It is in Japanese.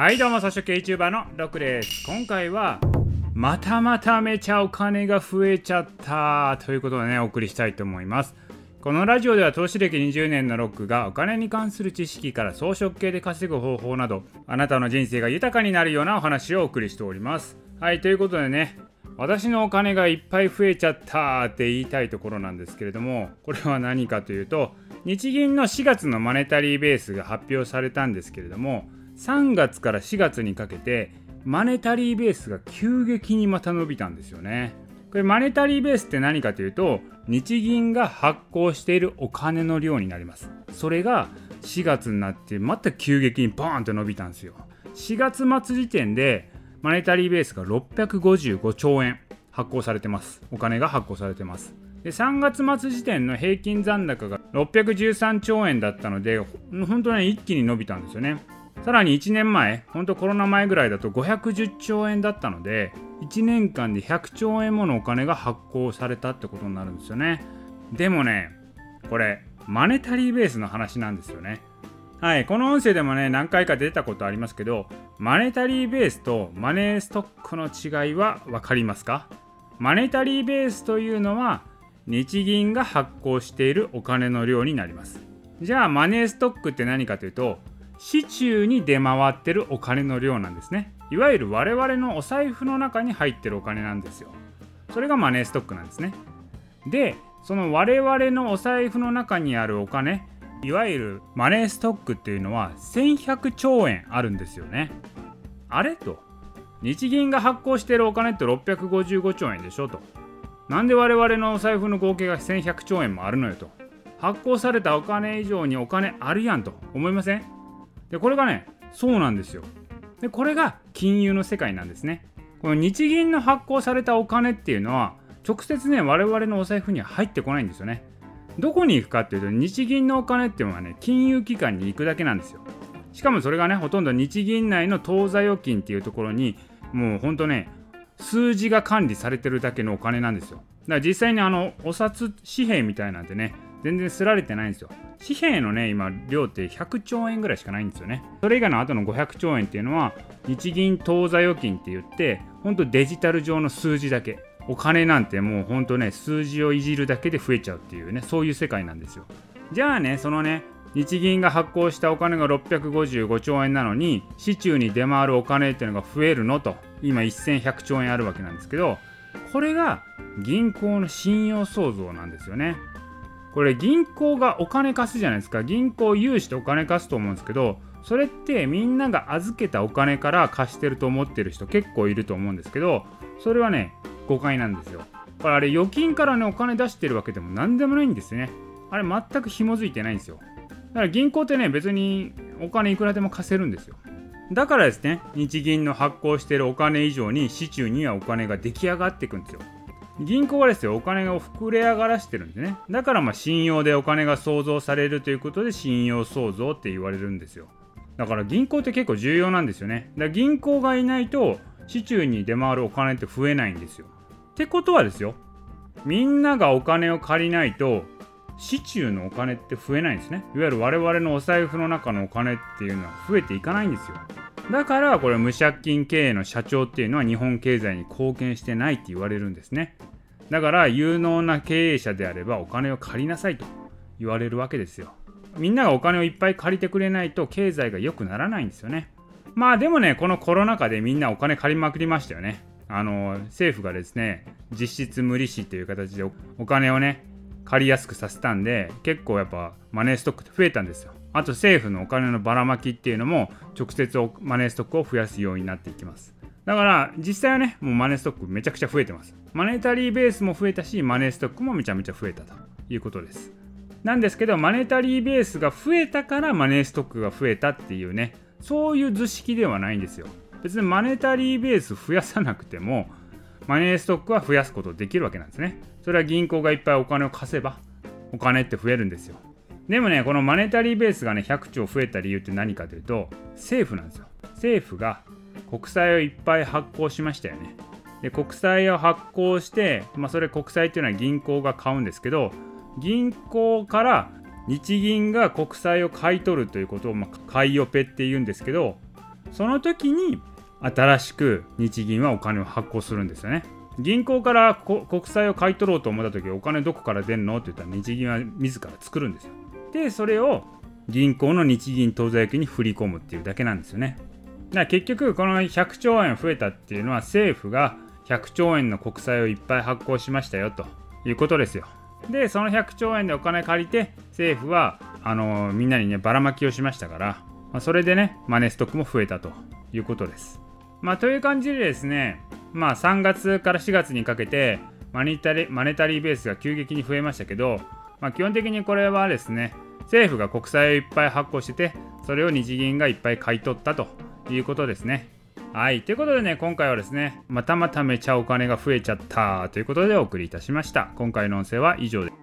はいどうも草食 YouTuber のロックです。今回はまたまためちゃお金が増えちゃったということでねお送りしたいと思います。このラジオでは投資歴20年のロックがお金に関する知識から装飾系で稼ぐ方法などあなたの人生が豊かになるようなお話をお送りしております。はいということでね私のお金がいっぱい増えちゃったって言いたいところなんですけれどもこれは何かというと日銀の4月のマネタリーベースが発表されたんですけれども3月から4月にかけてマネタリーベースが急激にまた伸びたんですよね。これマネタリーベースって何かというと日銀が発行しているお金の量になります。それが4月になってまた急激にボーンと伸びたんですよ。4月末時点でマネタリーベースが655兆円発行されてます。お金が発行されてます。で3月末時点の平均残高が613兆円だったので本当に一気に伸びたんですよね。さらに1年前、ほんとコロナ前ぐらいだと510兆円だったので、1年間で100兆円ものお金が発行されたってことになるんですよね。でもね、これ、マネタリーベースの話なんですよね。はい、この音声でもね、何回か出たことありますけど、マネタリーベースとマネーストックの違いは分かりますか？マネタリーベースというのは、日銀が発行しているお金の量になります。じゃあ、マネーストックって何かというと、市中に出回ってるお金の量なんですね。いわゆる我々のお財布の中に入ってるお金なんですよ。それがマネーストックなんですね。でその我々のお財布の中にあるお金いわゆるマネーストックっていうのは1100兆円あるんですよね。あれと。日銀が発行しているお金って655兆円でしょと。なんで我々のお財布の合計が1100兆円もあるのよと。発行されたお金以上にお金あるやんと。思いません？でこれがねそうなんですよ。でこれが金融の世界なんですね。この日銀の発行されたお金っていうのは直接ね我々のお財布には入ってこないんですよね。どこに行くかっていうと日銀のお金っていうのはね金融機関に行くだけなんですよ。しかもそれがねほとんど日銀内の当座預金っていうところにもうほんとね数字が管理されてるだけのお金なんですよ。だから実際にあのお札紙幣みたいなんてね全然すられてないんですよ。紙幣のね今量って100兆円ぐらいしかないんですよね。それ以外の後の500兆円っていうのは日銀当座預金って言ってほんとデジタル上の数字だけ。お金なんてもうほんとね数字をいじるだけで増えちゃうっていうねそういう世界なんですよ。じゃあねそのね日銀が発行したお金が655兆円なのに市中に出回るお金っていうのが増えるのと今1100兆円あるわけなんですけどこれが銀行の信用創造なんですよね。これ銀行がお金貸すじゃないですか。銀行融資でお金貸すと思うんですけどそれってみんなが預けたお金から貸してると思ってる人結構いると思うんですけどそれはね誤解なんですよ。これあれ預金からねお金出してるわけでも何でもないんですね。あれ全く紐づいてないんですよ。だから銀行ってね別にお金いくらでも貸せるんですよ。だからですね日銀の発行してるお金以上に市中にはお金が出来上がっていくんですよ。銀行はですよお金を膨れ上がらしてるんでね。だからまあ信用でお金が創造されるということで信用創造って言われるんですよ。だから銀行って結構重要なんですよね。だから銀行がいないと市中に出回るお金って増えないんですよ。ってことはですよみんながお金を借りないと市中のお金って増えないんですね。いわゆる我々のお財布の中のお金っていうのは増えていかないんですよ。だからこれ無借金経営の社長っていうのは日本経済に貢献してないって言われるんですねだから有能な経営者であればお金を借りなさいと言われるわけですよ。みんながお金をいっぱい借りてくれないと経済が良くならないんですよね。まあでもね、このコロナ禍でみんなお金借りまくりましたよね。あの政府がですね、実質無利子という形でお金をね、借りやすくさせたんで、結構やっぱマネーストックって増えたんですよ。あと政府のお金のばらまきっていうのも直接マネーストックを増やすようになっていきます。だから実際はね、もうマネーストックめちゃくちゃ増えてます。マネタリーベースも増えたし、マネーストックもめちゃめちゃ増えたということです。なんですけど、マネタリーベースが増えたからマネーストックが増えたっていうね、そういう図式ではないんですよ。別にマネタリーベース増やさなくても、マネーストックは増やすことできるわけなんですね。それは銀行がいっぱいお金を貸せば、お金って増えるんですよ。でもね、このマネタリーベースがね、100兆増えた理由って何かというと、政府なんですよ。政府が国債をいっぱい発行しましたよね。で国債を発行して、まあ、それ国債っていうのは銀行が買うんですけど銀行から日銀が国債を買い取るということを、まあ、買いオペっていうんですけどその時に新しく日銀はお金を発行するんですよね銀行から国債を買い取ろうと思った時お金どこから出んの？って言ったら日銀は自ら作るんですよでそれを銀行の日銀当座預金に振り込むっていうだけなんですよね。だから結局この100兆円増えたっていうのは政府が100兆円の国債をいっぱい発行しましたよということですよ。でその100兆円でお金借りて政府はあのみんなにねばらまきをしましたから、まあ、それでねマネーストックも増えたということです。まあという感じでですねまあ3月から4月にかけてマネタリマネタリーベースが急激に増えましたけど、まあ、基本的にこれはですね政府が国債をいっぱい発行しててそれを日銀がいっぱい買い取ったということですね。はい。ということでね今回はですねまたまためちゃお金が増えちゃったということでお送りいたしました。今回の音声は以上です。